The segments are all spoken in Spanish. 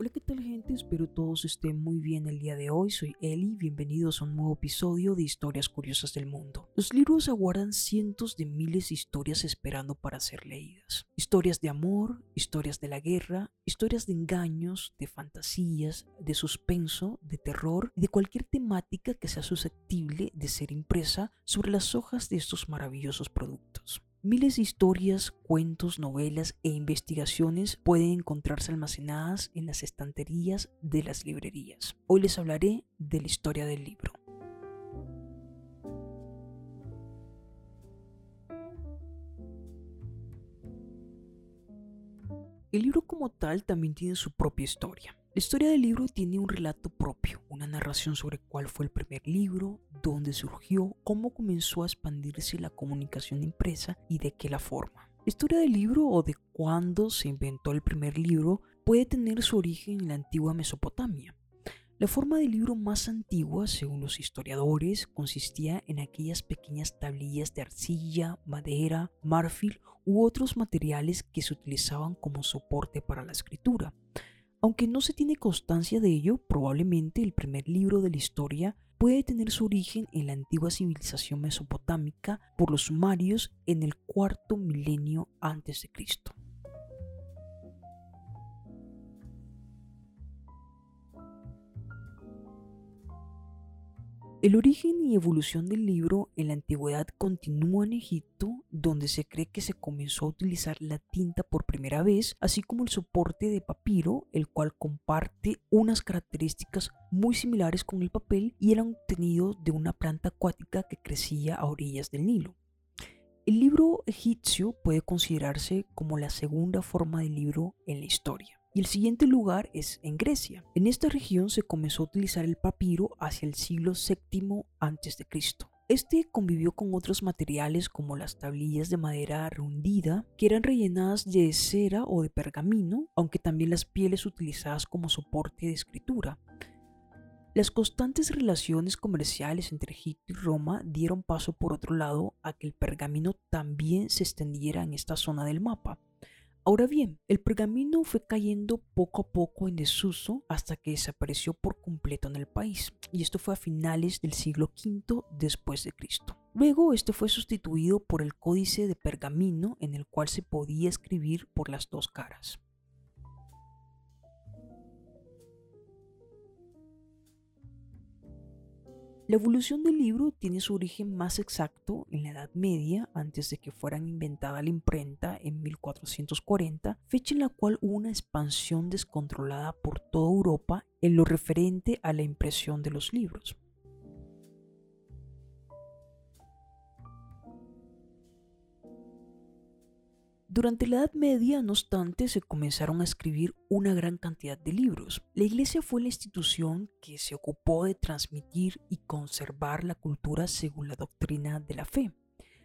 Hola, ¿qué tal gente? Espero todos estén muy bien el día de hoy. Soy Eli, bienvenidos a un nuevo episodio de Historias Curiosas del Mundo. Los libros aguardan cientos de miles de historias esperando para ser leídas. Historias de amor, historias de la guerra, historias de engaños, de fantasías, de suspenso, de terror y de cualquier temática que sea susceptible de ser impresa sobre las hojas de estos maravillosos productos. Miles de historias, cuentos, novelas e investigaciones pueden encontrarse almacenadas en las estanterías de las librerías. Hoy les hablaré de la historia del libro. El libro como tal también tiene su propia historia. La historia del libro tiene un relato propio, una narración sobre cuál fue el primer libro, dónde surgió, cómo comenzó a expandirse la comunicación impresa y de qué la forma. La historia del libro o de cuándo se inventó el primer libro puede tener su origen en la antigua Mesopotamia. La forma del libro más antigua, según los historiadores, consistía en aquellas pequeñas tablillas de arcilla, madera, marfil u otros materiales que se utilizaban como soporte para la escritura. Aunque no se tiene constancia de ello, probablemente el primer libro de la historia puede tener su origen en la antigua civilización mesopotámica por los sumarios en el cuarto milenio antes de Cristo. El origen y evolución del libro en la antigüedad continúa en Egipto, donde se cree que se comenzó a utilizar la tinta por primera vez, así como el soporte de papiro, el cual comparte unas características muy similares con el papel y era obtenido de una planta acuática que crecía a orillas del Nilo. El libro egipcio puede considerarse como la segunda forma de libro en la historia. El siguiente lugar es en Grecia. En esta región se comenzó a utilizar el papiro hacia el siglo VII a.C. Este convivió con otros materiales como las tablillas de madera rundida, que eran rellenadas de cera o de pergamino, aunque también las pieles utilizadas como soporte de escritura. Las constantes relaciones comerciales entre Egipto y Roma dieron paso por otro lado a que el pergamino también se extendiera en esta zona del mapa. Ahora bien, el pergamino fue cayendo poco a poco en desuso hasta que desapareció por completo en el país, y esto fue a finales del siglo V después de Cristo. Luego este fue sustituido por el códice de pergamino en el cual se podía escribir por las dos caras. La evolución del libro tiene su origen más exacto en la Edad Media, antes de que fueran inventada la imprenta en 1440, fecha en la cual hubo una expansión descontrolada por toda Europa en lo referente a la impresión de los libros. Durante la Edad Media, no obstante, se comenzaron a escribir una gran cantidad de libros. La Iglesia fue la institución que se ocupó de transmitir y conservar la cultura según la doctrina de la fe.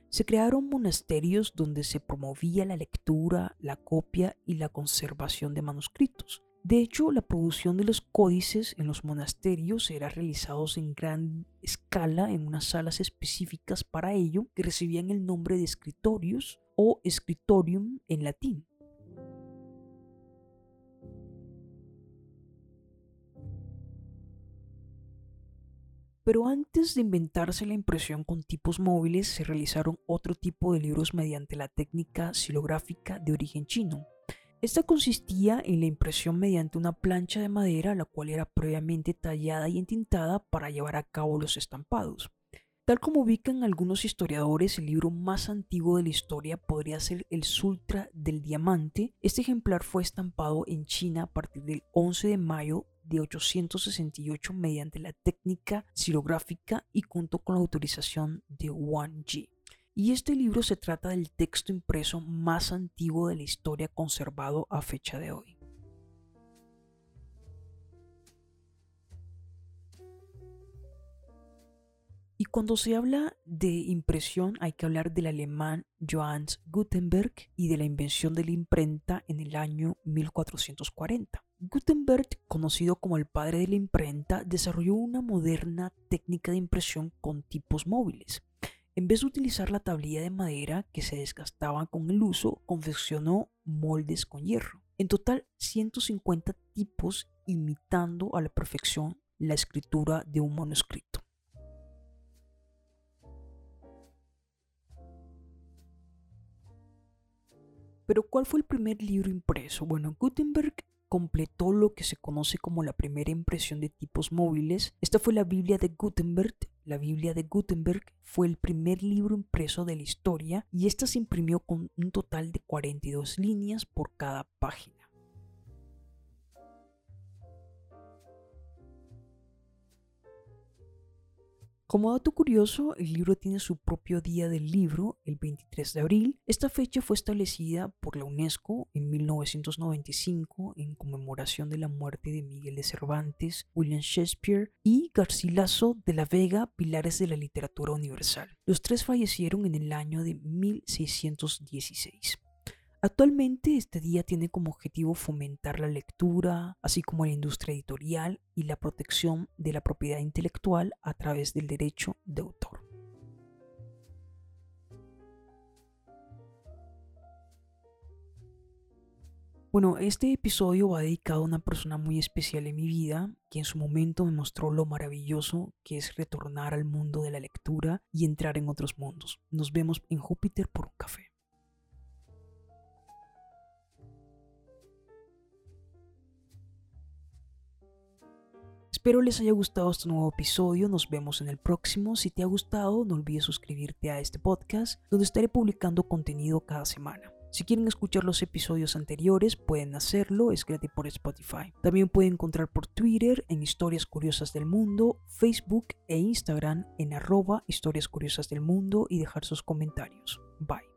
Se crearon monasterios donde se promovía la lectura, la copia y la conservación de manuscritos. De hecho, la producción de los códices en los monasterios era realizada en gran escala en unas salas específicas para ello que recibían el nombre de escritorios o scriptorium en latín. Pero antes de inventarse la impresión con tipos móviles, se realizaron otro tipo de libros mediante la técnica silográfica de origen chino. Esta consistía en la impresión mediante una plancha de madera, la cual era previamente tallada y entintada para llevar a cabo los estampados. Tal como ubican algunos historiadores, el libro más antiguo de la historia podría ser el Sultra del Diamante. Este ejemplar fue estampado en China a partir del 11 de mayo de 868 mediante la técnica xilográfica y junto con la autorización de Wang Ji. Y este libro se trata del texto impreso más antiguo de la historia conservado a fecha de hoy. Y cuando se habla de impresión hay que hablar del alemán Johannes Gutenberg y de la invención de la imprenta en el año 1440. Gutenberg, conocido como el padre de la imprenta, desarrolló una moderna técnica de impresión con tipos móviles. En vez de utilizar la tablilla de madera que se desgastaba con el uso, confeccionó moldes con hierro. En total, 150 tipos imitando a la perfección la escritura de un manuscrito. Pero ¿cuál fue el primer libro impreso? Bueno, Gutenberg completó lo que se conoce como la primera impresión de tipos móviles. Esta fue la Biblia de Gutenberg. La Biblia de Gutenberg fue el primer libro impreso de la historia y esta se imprimió con un total de 42 líneas por cada página. Como dato curioso, el libro tiene su propio día del libro, el 23 de abril. Esta fecha fue establecida por la UNESCO en 1995 en conmemoración de la muerte de Miguel de Cervantes, William Shakespeare y Garcilaso de la Vega, pilares de la literatura universal. Los tres fallecieron en el año de 1616. Actualmente este día tiene como objetivo fomentar la lectura, así como la industria editorial y la protección de la propiedad intelectual a través del derecho de autor. Bueno, este episodio va dedicado a una persona muy especial en mi vida, que en su momento me mostró lo maravilloso que es retornar al mundo de la lectura y entrar en otros mundos. Nos vemos en Júpiter por un café. Espero les haya gustado este nuevo episodio, nos vemos en el próximo. Si te ha gustado, no olvides suscribirte a este podcast, donde estaré publicando contenido cada semana. Si quieren escuchar los episodios anteriores, pueden hacerlo, es gratis por Spotify. También pueden encontrar por Twitter en Historias Curiosas del Mundo, Facebook e Instagram en arroba Historias Curiosas del Mundo y dejar sus comentarios. Bye.